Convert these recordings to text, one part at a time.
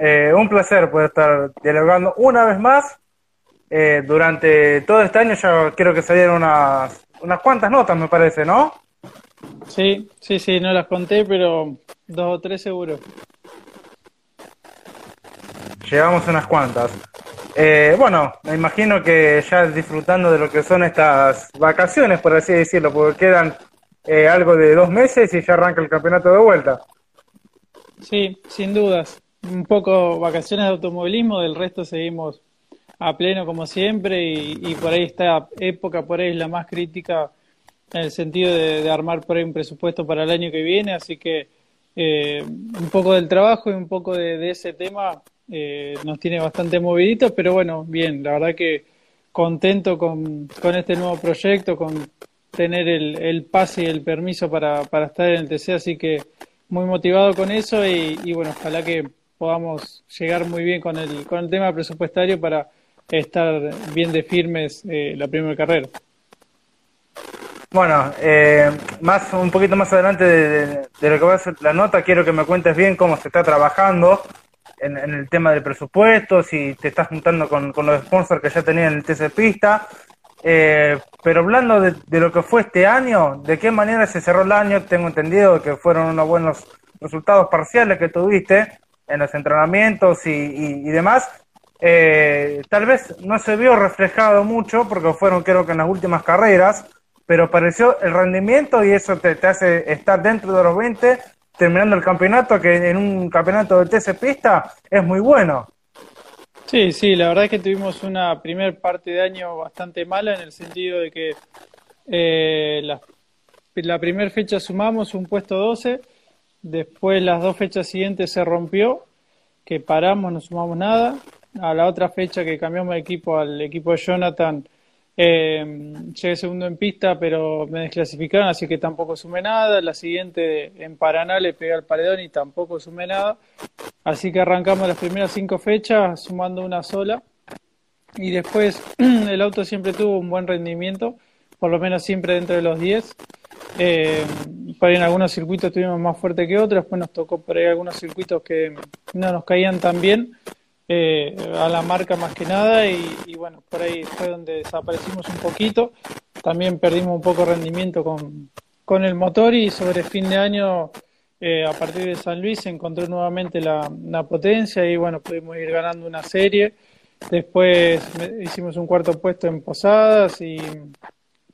eh, un placer poder estar dialogando una vez más. Eh, durante todo este año ya quiero que salieron unas, unas cuantas notas, me parece, ¿no? Sí, sí, sí, no las conté, pero dos o tres seguro. Llevamos unas cuantas. Eh, bueno, me imagino que ya disfrutando de lo que son estas vacaciones, por así decirlo, porque quedan eh, algo de dos meses y ya arranca el campeonato de vuelta. Sí, sin dudas. Un poco vacaciones de automovilismo, del resto seguimos a pleno como siempre y, por ahí esta época por ahí es la más crítica en el sentido de, armar por ahí un presupuesto para el año que viene, así que eh, un poco del trabajo y un poco de ese tema eh, nos tiene bastante moviditos, pero bueno, bien, la verdad que contento con, con este nuevo proyecto, con tener el, el pase y el permiso para, para estar en el TC, así que muy motivado con eso y, bueno, ojalá que podamos llegar muy bien con el, con el tema presupuestario para estar bien de firmes eh, la primera carrera. Bueno, eh, más un poquito más adelante de, de, lo que va a ser la nota, quiero que me cuentes bien cómo se está trabajando en, el tema del presupuesto, si te estás juntando con, los sponsors que ya tenían el TC Pista. Eh, pero hablando de, lo que fue este año, ¿de qué manera se cerró el año? Tengo entendido que fueron unos buenos resultados parciales que tuviste en los entrenamientos y, demás. Eh, tal vez no se vio reflejado mucho porque fueron creo que en las últimas carreras, pero pareció el rendimiento y eso te, te hace estar dentro de los 20 terminando el campeonato, que en un campeonato de TC Pista es muy bueno. Sí, sí, la verdad es que tuvimos una primer parte de año bastante mala en el sentido de que eh, la, la primera fecha sumamos un puesto 12, después las dos fechas siguientes se rompió, que paramos, no sumamos nada. A la otra fecha que cambiamos de equipo al equipo de Jonathan, eh, llegué segundo en pista, pero me desclasificaron, así que tampoco sumé nada. La siguiente en Paraná le pegué al paredón y tampoco sumé nada. Así que arrancamos las primeras cinco fechas sumando una sola. Y después el auto siempre tuvo un buen rendimiento, por lo menos siempre dentro de los 10. Eh, en algunos circuitos estuvimos más fuerte que otros, después nos tocó por ahí algunos circuitos que no nos caían tan bien eh, a la marca más que nada y, bueno, por ahí fue donde desaparecimos un poquito. También perdimos un poco de rendimiento con, con el motor y sobre fin de año, eh, a partir de San Luis, se encontró nuevamente la, potencia y bueno, pudimos ir ganando una serie. Después hicimos un cuarto puesto en Posadas y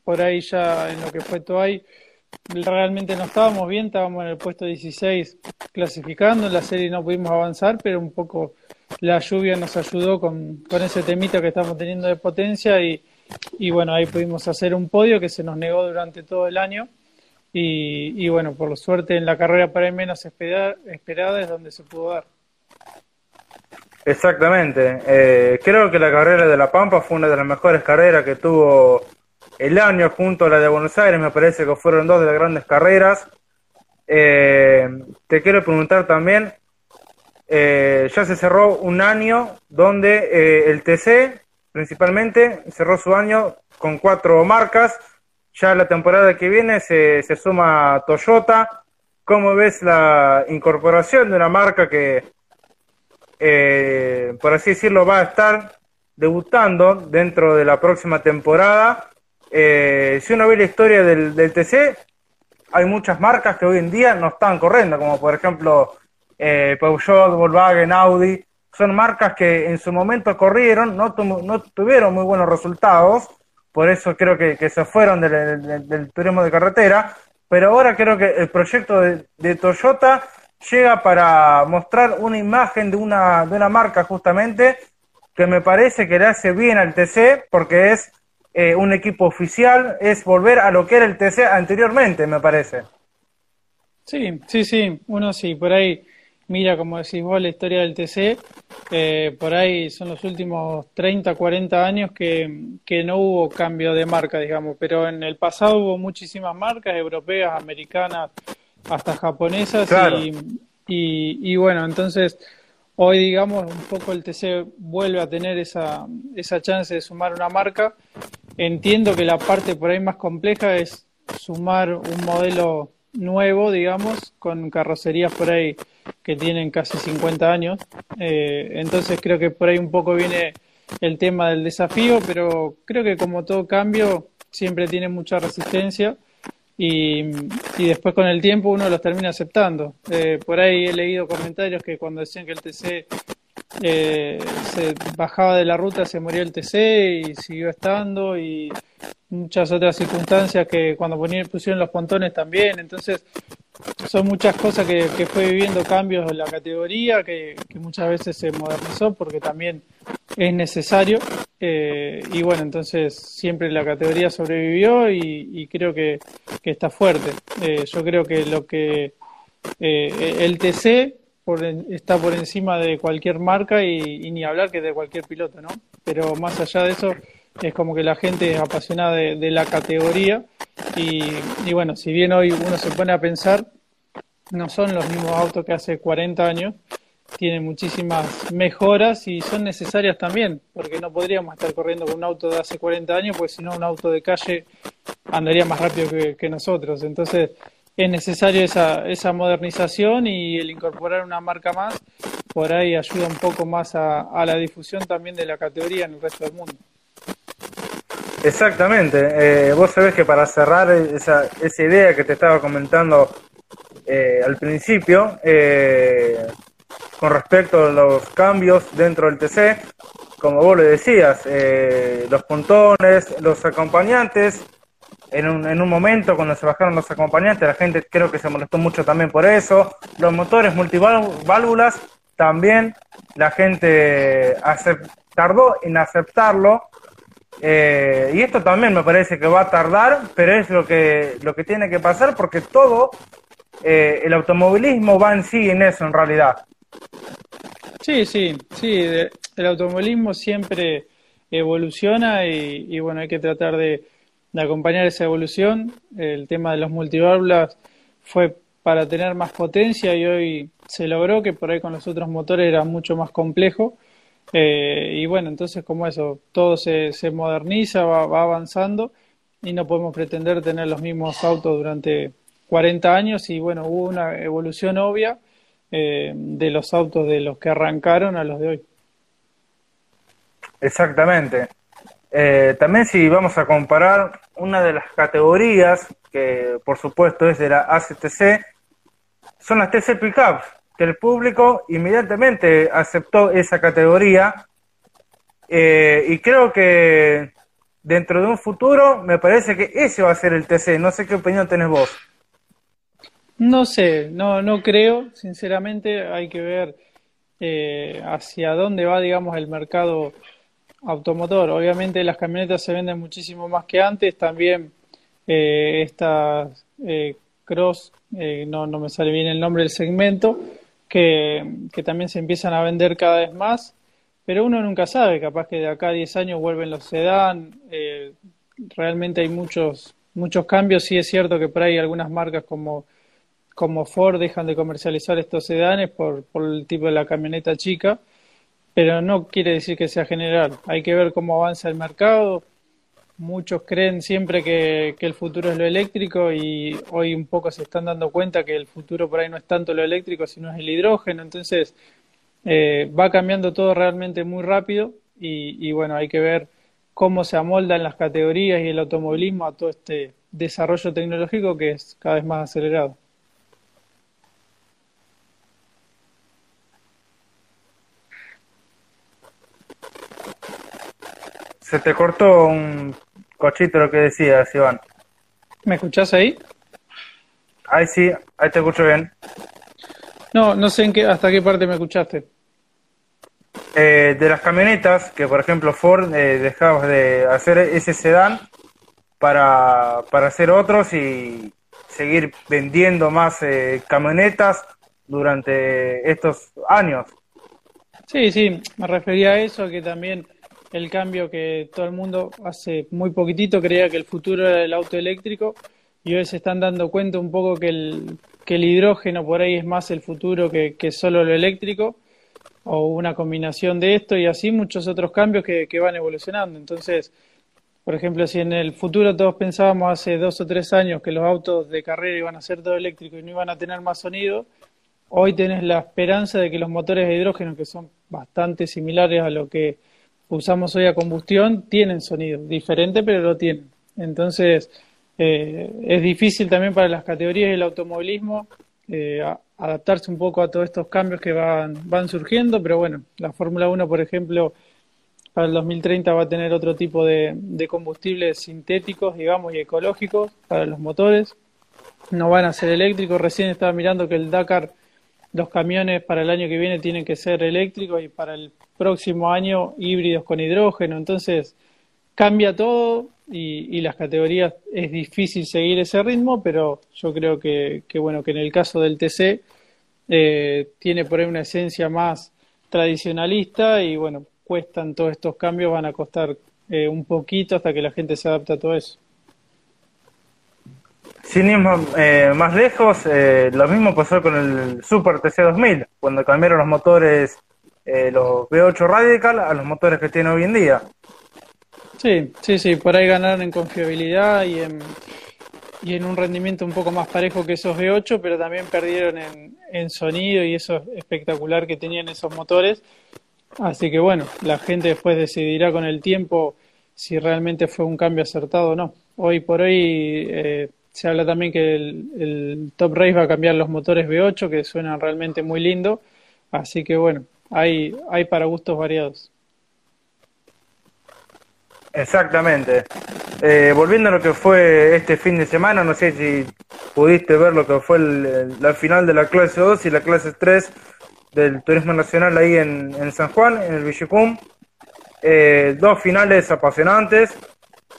por ahí ya en lo que fue Toay realmente no estábamos bien, estábamos en el puesto 16 clasificando, en la serie no pudimos avanzar, pero un poco la lluvia nos ayudó con, con ese temita que estamos teniendo de potencia y, y, bueno, ahí pudimos hacer un podio que se nos negó durante todo el año y, y bueno, por suerte en la carrera para menos esperada, esperada es donde se pudo dar. Exactamente, eh, creo que la carrera de La Pampa fue una de las mejores carreras que tuvo el año junto a la de Buenos Aires, me parece que fueron dos de las grandes carreras. Eh, te quiero preguntar también, eh, ya se cerró un año donde eh, el TC principalmente cerró su año con cuatro marcas. Ya la temporada que viene se, se suma Toyota. ¿Cómo ves la incorporación de una marca que, por así decirlo, va a estar debutando dentro de la próxima temporada? Si uno ve la historia del, TC, hay muchas marcas que hoy en día no están corriendo, como por ejemplo eh, Peugeot, Volkswagen, Audi, son marcas que en su momento corrieron, no, no tuvieron muy buenos resultados, por eso creo que, se fueron del, turismo de carretera, pero ahora creo que el proyecto de, Toyota llega para mostrar una imagen de una, de una marca justamente que me parece que le hace bien al TC porque es eh, un equipo oficial, es volver a lo que era el TC anteriormente, me parece. Sí, sí, sí, uno sí, por ahí mira, como decís vos, la historia del TC, eh, por ahí son los últimos 30, 40 años que, que, no hubo cambio de marca, digamos, pero en el pasado hubo muchísimas marcas europeas, americanas, hasta japonesas y, y, bueno, entonces hoy, digamos, un poco el TC vuelve a tener esa, esa chance de sumar una marca. Entiendo que la parte por ahí más compleja es sumar un modelo nuevo, digamos, con carrocerías por ahí que tienen casi 50 años. Eh, entonces creo que por ahí un poco viene el tema del desafío, pero creo que como todo cambio siempre tiene mucha resistencia y, y después con el tiempo uno los termina aceptando. Eh, por ahí he leído comentarios que cuando decían que el TC eh, se bajaba de la ruta se murió el TC y siguió estando y muchas otras circunstancias que cuando pusieron los pontones también, entonces son muchas cosas que, fue viviendo cambios en la categoría, que, muchas veces se modernizó porque también es necesario eh, y bueno, entonces siempre la categoría sobrevivió y, creo que, está fuerte. Eh, yo creo que lo que el TC está por encima de cualquier marca y, ni hablar que de cualquier piloto, ¿no? Pero más allá de eso, es como que la gente es apasionada de, la categoría y, y, bueno, si bien hoy uno se pone a pensar, no son los mismos autos que hace 40 años, tienen muchísimas mejoras y son necesarias también, porque no podríamos estar corriendo con un auto de hace 40 años, porque si no un auto de calle andaría más rápido que nosotros. Entonces, es necesario esa, esa modernización y el incorporar una marca más por ahí ayuda un poco más a, a la difusión también de la categoría en el resto del mundo. Exactamente. Eh, vos sabés que para cerrar esa, esa idea que te estaba comentando eh, al principio, eh, con respecto a los cambios dentro del TC, como vos le decías, los pontones, los acompañantes, en un, en un momento cuando se bajaron los acompañantes, la gente creo que se molestó mucho también por eso. Los motores multiválvulas también la gente tardó en aceptarlo. Eh, y esto también me parece que va a tardar, pero es lo que, lo que tiene que pasar porque todo eh, el automovilismo va en sí en eso en realidad. Sí, sí, sí, el automovilismo siempre evoluciona y bueno, hay que tratar de, de acompañar esa evolución. El tema de los multiválvulas fue para tener más potencia y hoy se logró que por ahí con los otros motores era mucho más complejo. Eh, y bueno, entonces como eso, todo se, moderniza, va, va, avanzando y no podemos pretender tener los mismos autos durante 40 años y bueno, hubo una evolución obvia eh, de los autos de los que arrancaron a los de hoy. Exactamente. Eh, también si vamos a comparar una de las categorías, que por supuesto es de la ACTC, son las TC Pickups, que el público inmediatamente aceptó esa categoría eh, y creo que dentro de un futuro me parece que ese va a ser el TC. No sé qué opinión tenés vos. No sé, no, no creo, sinceramente hay que ver eh, hacia dónde va, digamos, el mercado automotor. Obviamente las camionetas se venden muchísimo más que antes. También eh, estas eh, cross, eh, no, no me sale bien el nombre del segmento, que, que, también se empiezan a vender cada vez más. Pero uno nunca sabe, capaz que de acá a 10 años vuelven los sedán. Eh, realmente hay muchos, muchos cambios. Sí es cierto que por ahí algunas marcas como, como Ford dejan de comercializar estos sedanes por, por el tipo de la camioneta chica pero no quiere decir que sea general. Hay que ver cómo avanza el mercado. Muchos creen siempre que, el futuro es lo eléctrico y hoy un poco se están dando cuenta que el futuro por ahí no es tanto lo eléctrico, sino es el hidrógeno. Entonces eh, va cambiando todo realmente muy rápido y, y bueno, hay que ver cómo se amoldan las categorías y el automovilismo a todo este desarrollo tecnológico que es cada vez más acelerado. Se te cortó un cochito lo que decías, Iván. ¿Me escuchás ahí? Ahí sí, ahí te escucho bien. No, no sé en qué, hasta qué parte me escuchaste. Eh, de las camionetas, que por ejemplo Ford eh, dejaba de hacer ese sedán para, para hacer otros y seguir vendiendo más eh, camionetas durante estos años. Sí, sí, me refería a eso, que también el cambio que todo el mundo hace muy poquitito creía que el futuro era el auto eléctrico y hoy se están dando cuenta un poco que el, que el hidrógeno por ahí es más el futuro que, solo lo eléctrico o una combinación de esto y así muchos otros cambios que, que van evolucionando. Entonces, Por ejemplo, si en el futuro todos pensábamos hace dos o tres años que los autos de carrera iban a ser todo eléctricos y no iban a tener más sonido, hoy tenés la esperanza de que los motores de hidrógeno, que son bastante similares a lo que usamos hoy a combustión, tienen sonido, diferente pero lo tienen. Entonces, eh, es difícil también para las categorías del automovilismo eh, adaptarse un poco a todos estos cambios que van, van surgiendo, pero bueno, la Fórmula 1, por ejemplo, para el 2030 va a tener otro tipo de, de, combustibles sintéticos, digamos, y ecológicos para los motores. No van a ser eléctricos. Recién estaba mirando que el Dakar, los camiones para el año que viene tienen que ser eléctricos y para el próximo año híbridos con hidrógeno. Entonces, cambia todo y, las categorías es difícil seguir ese ritmo, pero yo creo que, que bueno, que en el caso del TC eh, tiene por ahí una esencia más tradicionalista y bueno, cuestan todos estos cambios, van a costar eh, un poquito hasta que la gente se adapte a todo eso. Sin ir eh, más lejos, eh, lo mismo pasó con el Super TC2000, cuando cambiaron los motores, eh, los V8 Radical, a los motores que tiene hoy en día. Sí, sí, sí, por ahí ganaron en confiabilidad y en, y en un rendimiento un poco más parejo que esos V8, pero también perdieron en, en sonido y eso espectacular que tenían esos motores. Así que bueno, la gente después decidirá con el tiempo si realmente fue un cambio acertado o no. Hoy por hoy se habla también que el, Top Race va a cambiar los motores V8 que suenan realmente muy lindo. Así que bueno, hay, hay para gustos variados. Exactamente. Eh, volviendo a lo que fue este fin de semana, no sé si pudiste ver lo que fue la final de la clase 2 y la clase 3 del Turismo Nacional ahí en, en San Juan, en el Villicum. Eh, dos finales apasionantes,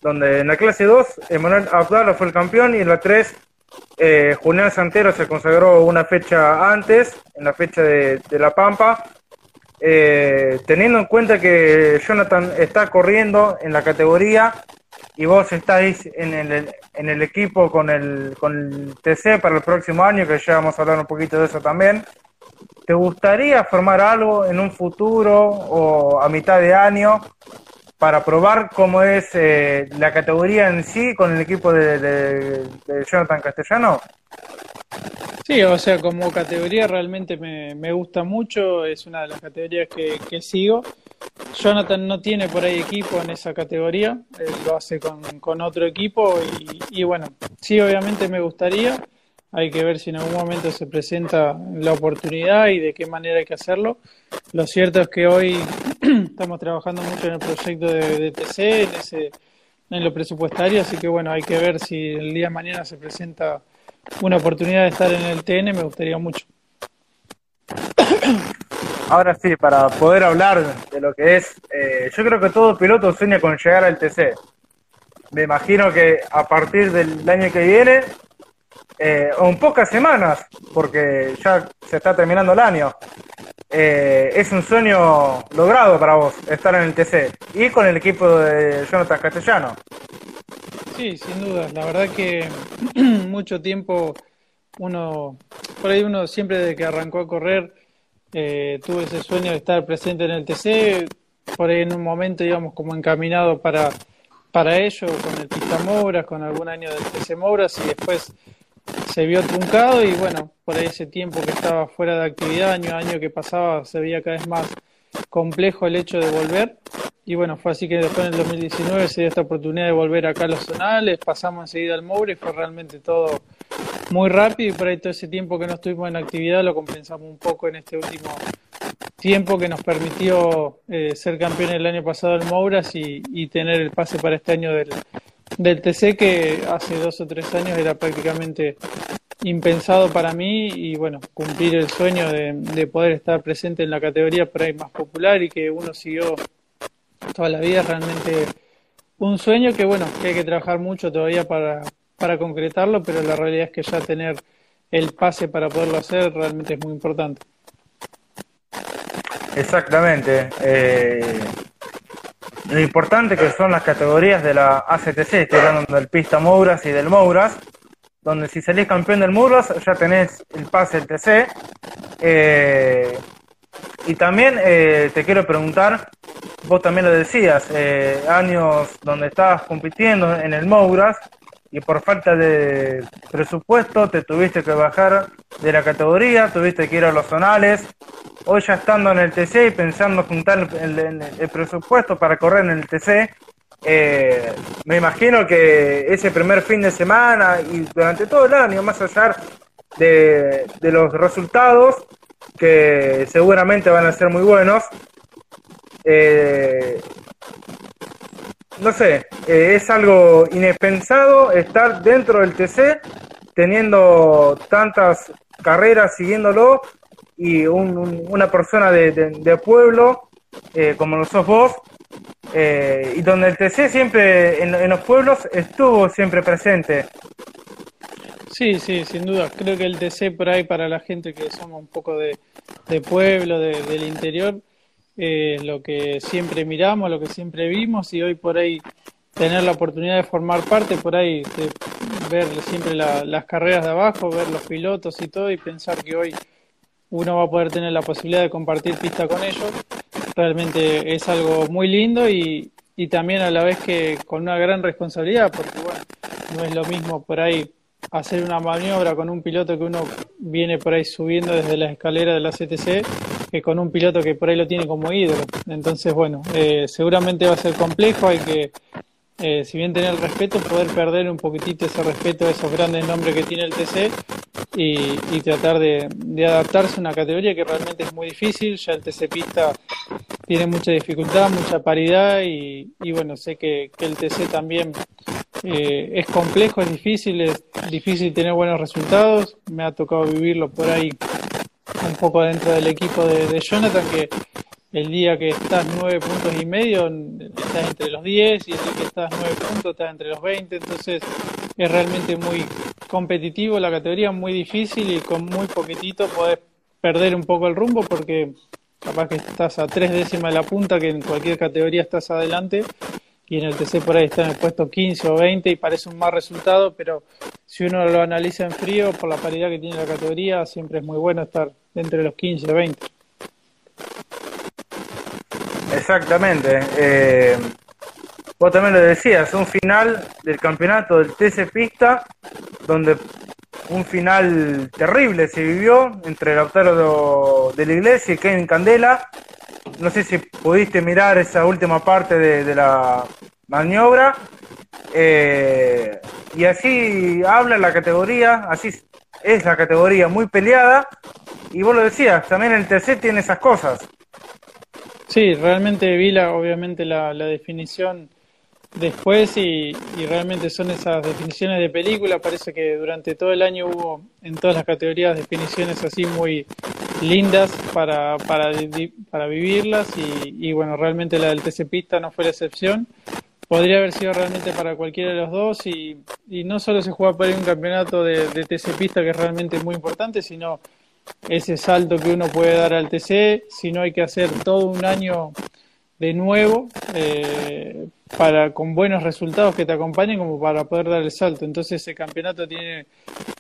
donde en la clase 2 Emanuel Abdala fue el campeón y en la 3 eh, Julián Santero se consagró una fecha antes, en la fecha de, de La Pampa. Eh, teniendo en cuenta que Jonathan está corriendo en la categoría y vos estáis en el, en el equipo con el, con el TC para el próximo año, que ya vamos a hablar un poquito de eso también. ¿Te gustaría formar algo en un futuro o a mitad de año para probar cómo es eh, la categoría en sí con el equipo de, Jonathan Castellano? Sí, o sea, como categoría realmente me, me gusta mucho, es una de las categorías que, que, sigo. Jonathan no tiene por ahí equipo en esa categoría, lo hace con, con otro equipo y, y bueno, sí, obviamente me gustaría hay que ver si en algún momento se presenta la oportunidad y de qué manera hay que hacerlo. Lo cierto es que hoy estamos trabajando mucho en el proyecto de, TC, en, ese, en lo presupuestario, así que bueno, hay que ver si el día de mañana se presenta una oportunidad de estar en el TN, me gustaría mucho. Ahora sí, para poder hablar de lo que es, eh, yo creo que todo piloto sueña con llegar al TC. Me imagino que a partir del año que viene eh, o en pocas semanas, porque ya se está terminando el año. Eh, es un sueño logrado para vos estar en el TC y con el equipo de Jonathan Castellano. Sí, sin duda. La verdad que mucho tiempo uno, por ahí uno siempre desde que arrancó a correr, eh, tuvo ese sueño de estar presente en el TC, por ahí en un momento íbamos como encaminado para, para ello, con el Pista con algún año del TC Mouras y después se vio truncado y bueno, por ese tiempo que estaba fuera de actividad, año a año que pasaba, se veía cada vez más complejo el hecho de volver. Y bueno, fue así que después en el 2019 se dio esta oportunidad de volver acá a los zonales, pasamos enseguida al Moure y fue realmente todo muy rápido y por ahí todo ese tiempo que no estuvimos en actividad lo compensamos un poco en este último tiempo que nos permitió eh, ser campeón el año pasado del Mouras y, y tener el pase para este año del, del TC que hace dos o tres años era prácticamente impensado para mí y bueno, cumplir el sueño de, de, poder estar presente en la categoría por ahí más popular y que uno siguió toda la vida realmente un sueño que bueno, que hay que trabajar mucho todavía para, para concretarlo, pero la realidad es que ya tener el pase para poderlo hacer realmente es muy importante. Exactamente. Eh, lo importante que son las categorías de la ACTC, estoy hablando del Pista Mouras y del Mouras, donde si salís campeón del Mouras ya tenés el pase del. Eh, y también eh, te quiero preguntar, vos también lo decías, eh, años donde estabas compitiendo en el Mouras y por falta de presupuesto te tuviste que bajar de la categoría, tuviste que ir a los zonales. Hoy ya estando en el TC y pensando juntar el, presupuesto para correr en el TC, eh, me imagino que ese primer fin de semana y durante todo el año, más allá de, los resultados, que seguramente van a ser muy buenos, eh, no sé, eh, es algo inexpensado estar dentro del TC teniendo tantas carreras siguiéndolo y una persona de, pueblo eh, como lo sos vos eh, y donde el TC siempre en, los pueblos estuvo siempre presente. Sí, sí, sin duda. Creo que el TC por ahí para la gente que somos un poco de, pueblo, del interior, lo que siempre miramos, lo que siempre vimos y hoy por ahí tener la oportunidad de formar parte, por ahí de ver siempre las carreras de abajo, ver los pilotos y todo y pensar que hoy uno va a poder tener la posibilidad de compartir pista con ellos, realmente es algo muy lindo y, y también a la vez que con una gran responsabilidad, porque bueno, no es lo mismo por ahí hacer una maniobra con un piloto que uno viene por ahí subiendo desde la escalera de la CTC que con un piloto que por ahí lo tiene como ídolo. Entonces, bueno, eh, seguramente va a ser complejo, hay que, eh, si bien tener respeto, poder perder un poquitito ese respeto a esos grandes nombres que tiene el TC y, tratar de, adaptarse a una categoría que realmente es muy difícil, ya el TC Pista tiene mucha dificultad, mucha paridad y, bueno, sé que, el TC también eh, es complejo, es difícil, es difícil tener buenos resultados, me ha tocado vivirlo por ahí un poco dentro del equipo de, Jonathan, que el día que estás nueve puntos y medio estás entre los 10 y el día que estás nueve puntos estás entre los 20, entonces es realmente muy competitivo la categoría, muy difícil y con muy poquitito podés perder un poco el rumbo porque capaz que estás a tres décimas de la punta, que en cualquier categoría estás adelante y en el TC por ahí está en el puesto 15 o 20 y parece un mal resultado, pero si uno lo analiza en frío, por la paridad que tiene la categoría, siempre es muy bueno estar entre los 15 o 20. Exactamente. Eh, vos también lo decías, un final del campeonato del TC Pista, donde un final terrible se vivió entre el Lautaro de la Iglesia y Kevin Candela, no sé si pudiste mirar esa última parte de, la maniobra. Eh, y así habla la categoría, así es la categoría muy peleada. Y vos lo decías, también el TC tiene esas cosas. Sí, realmente vi la, obviamente la, la definición después y, realmente son esas definiciones de película. Parece que durante todo el año hubo en todas las categorías definiciones así muy lindas para, para, para vivirlas y, bueno, realmente la del TC Pista no fue la excepción. Podría haber sido realmente para cualquiera de los dos y, y no solo se juega por ahí un campeonato de, de TC Pista que es realmente muy importante, sino ese salto que uno puede dar al TC, si no hay que hacer todo un año de nuevo eh, para con buenos resultados que te acompañen como para poder dar el salto. Entonces ese campeonato tiene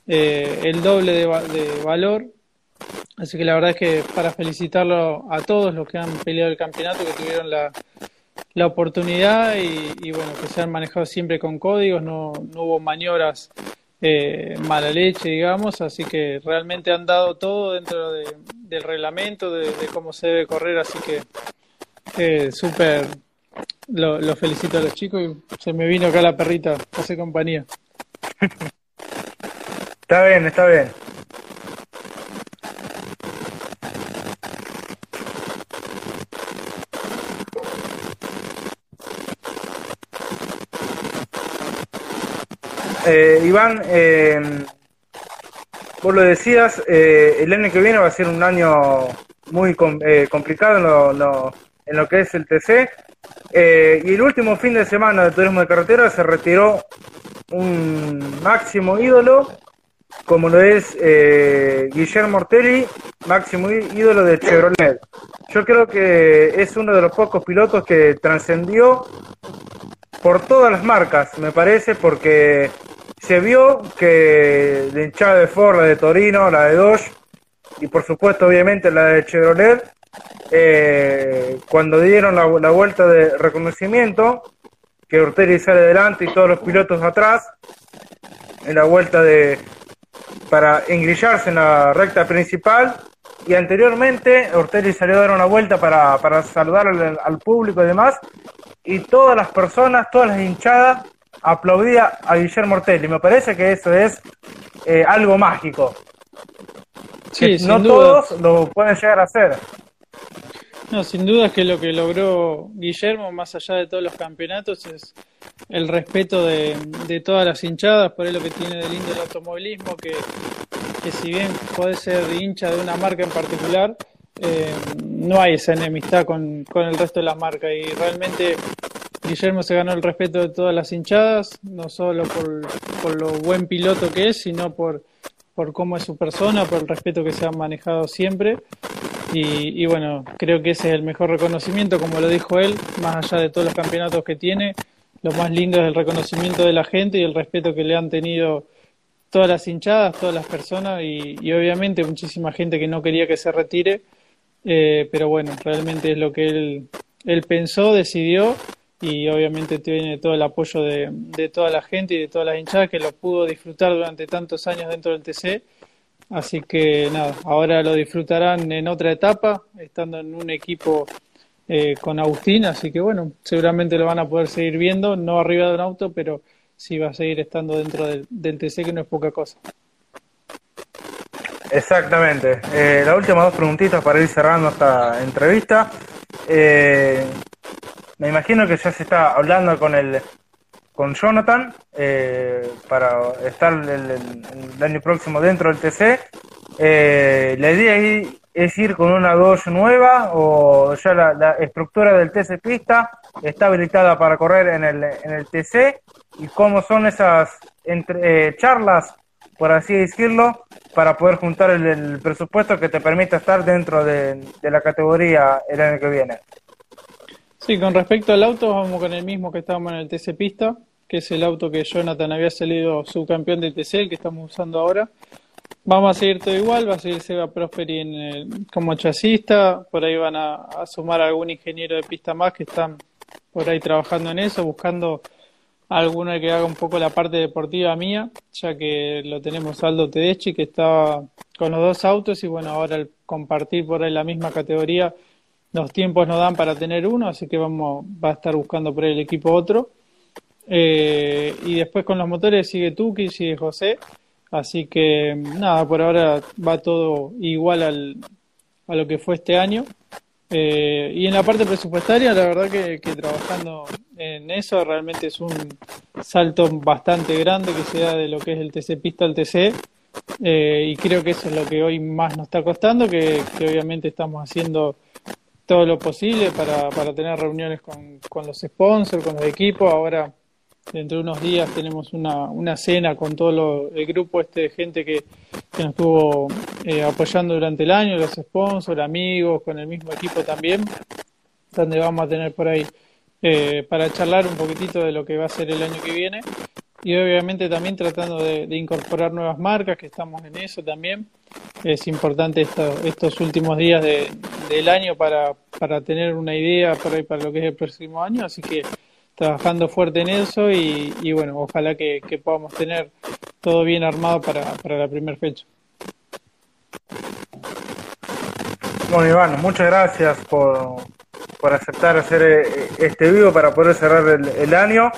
eh, el doble de, valor. Así que la verdad es que para felicitarlo a todos los que han peleado el campeonato, que tuvieron la, la oportunidad y, bueno, que se han manejado siempre con códigos, no, no hubo maniobras eh, mala leche, digamos, así que realmente han dado todo dentro del reglamento, de, cómo se debe correr, así que eh, súper. Lo, felicito a los chicos y se me vino acá la perrita, hace compañía. está bien, está bien. Eh, Iván, eh, vos lo decías, eh, el año que viene va a ser un año muy eh, complicado en lo, en lo que es el TC. Eh, y el último fin de semana de turismo de carretera se retiró un máximo ídolo, como lo es eh, Guillermo Ortelli, máximo ídolo de Chevrolet. Yo creo que es uno de los pocos pilotos que trascendió por todas las marcas, me parece, porque se vio que la hinchada de Ford, la de Torino, la de Dodge y por supuesto obviamente la de Chevrolet eh, cuando dieron la, la vuelta de reconocimiento, que Ortelli sale adelante y todos los pilotos atrás, en la vuelta de para engrillarse en la recta principal y anteriormente Ortelli salió a dar una vuelta para, para saludar al, público y demás y todas las personas, todas las hinchadas aplaudían a Guillermo Ortelli. Me parece que eso es eh, algo mágico. Sí, no todos lo pueden llegar a hacer. No, sin duda es que lo que logró Guillermo, más allá de todos los campeonatos, es el respeto de, todas las hinchadas, por eso lo que tiene de lindo el automovilismo, que, que si bien puede ser hincha de una marca en particular, eh, no hay esa enemistad con, con el resto de las marcas y realmente Guillermo se ganó el respeto de todas las hinchadas, no solo por, por lo buen piloto que es, sino por, por cómo es su persona, por el respeto que se ha manejado siempre. Y, bueno, creo que ese es el mejor reconocimiento, como lo dijo él, más allá de todos los campeonatos que tiene, lo más lindo es el reconocimiento de la gente y el respeto que le han tenido todas las hinchadas, todas las personas y, obviamente muchísima gente que no quería que se retire, eh, pero bueno, realmente es lo que él, él pensó, decidió y obviamente tiene todo el apoyo de, de toda la gente y de todas las hinchadas que lo pudo disfrutar durante tantos años dentro del TC Así que nada, ahora lo disfrutarán en otra etapa, estando en un equipo eh, con Agustín, así que bueno, seguramente lo van a poder seguir viendo, no arriba de un auto, pero sí va a seguir estando dentro del, TC, que no es poca cosa. Exactamente. Eh, las últimas dos preguntitas para ir cerrando esta entrevista. Eh, me imagino que ya se está hablando con el con Jonathan eh, para estar el, año próximo dentro del TC. Eh, la idea es, ir con una 2 nueva o ya la, estructura del TC pista está habilitada para correr en el, en el TC y cómo son esas entre, eh, charlas, por así decirlo, para poder juntar el, presupuesto que te permita estar dentro de, de la categoría el año que viene. Sí, con respecto al auto, vamos con el mismo que estábamos en el TC Pista, que es el auto que Jonathan había salido subcampeón del TC, el que estamos usando ahora. Vamos a seguir todo igual, va a seguir Seba Prosperi en como chasista, por ahí van a, sumar algún ingeniero de pista más que están por ahí trabajando en eso, buscando alguno que haga un poco la parte deportiva mía, ya que lo tenemos Aldo Tedeschi, que estaba con los dos autos y bueno, ahora al compartir por ahí la misma categoría los tiempos no dan para tener uno, así que vamos, va a estar buscando por el equipo otro. Eh, y después con los motores sigue Tuki, sigue José. Así que nada, por ahora va todo igual al, a lo que fue este año. Eh, y en la parte presupuestaria, la verdad que, trabajando en eso realmente es un salto bastante grande que se da de lo que es el TC Pista al TC. Eh, y creo que eso es lo que hoy más nos está costando, que, que obviamente estamos haciendo todo lo posible para, para tener reuniones con, con los sponsors, con los equipos. Ahora, dentro de unos días, tenemos una, una cena con todo el grupo este de gente que, que nos estuvo eh, apoyando durante el año, los sponsors, amigos, con el mismo equipo también, donde vamos a tener por ahí eh, para charlar un poquitito de lo que va a ser el año que viene y obviamente también tratando de, incorporar nuevas marcas, que estamos en eso también. Es importante estos últimos días del año para, para tener una idea para, para lo que es el próximo año, así que trabajando fuerte en eso y, bueno, ojalá que, podamos tener todo bien armado para, para la primera fecha. Bueno, Iván, muchas gracias por, por aceptar hacer eh, este vivo para poder cerrar el, año.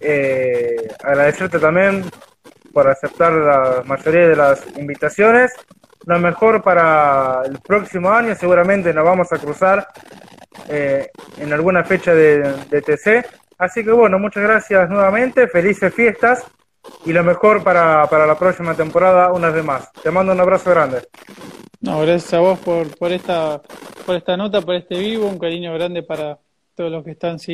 Eh, agradecerte también por aceptar la mayoría de las invitaciones. Lo mejor para el próximo año, seguramente nos vamos a cruzar eh, en alguna fecha de, TC. Así que bueno, muchas gracias nuevamente, felices fiestas y lo mejor para, para la próxima temporada una vez más. Te mando un abrazo grande. No, gracias a vos por, por, esta, por esta nota, por este vivo, un cariño grande para todos los que están siguiendo.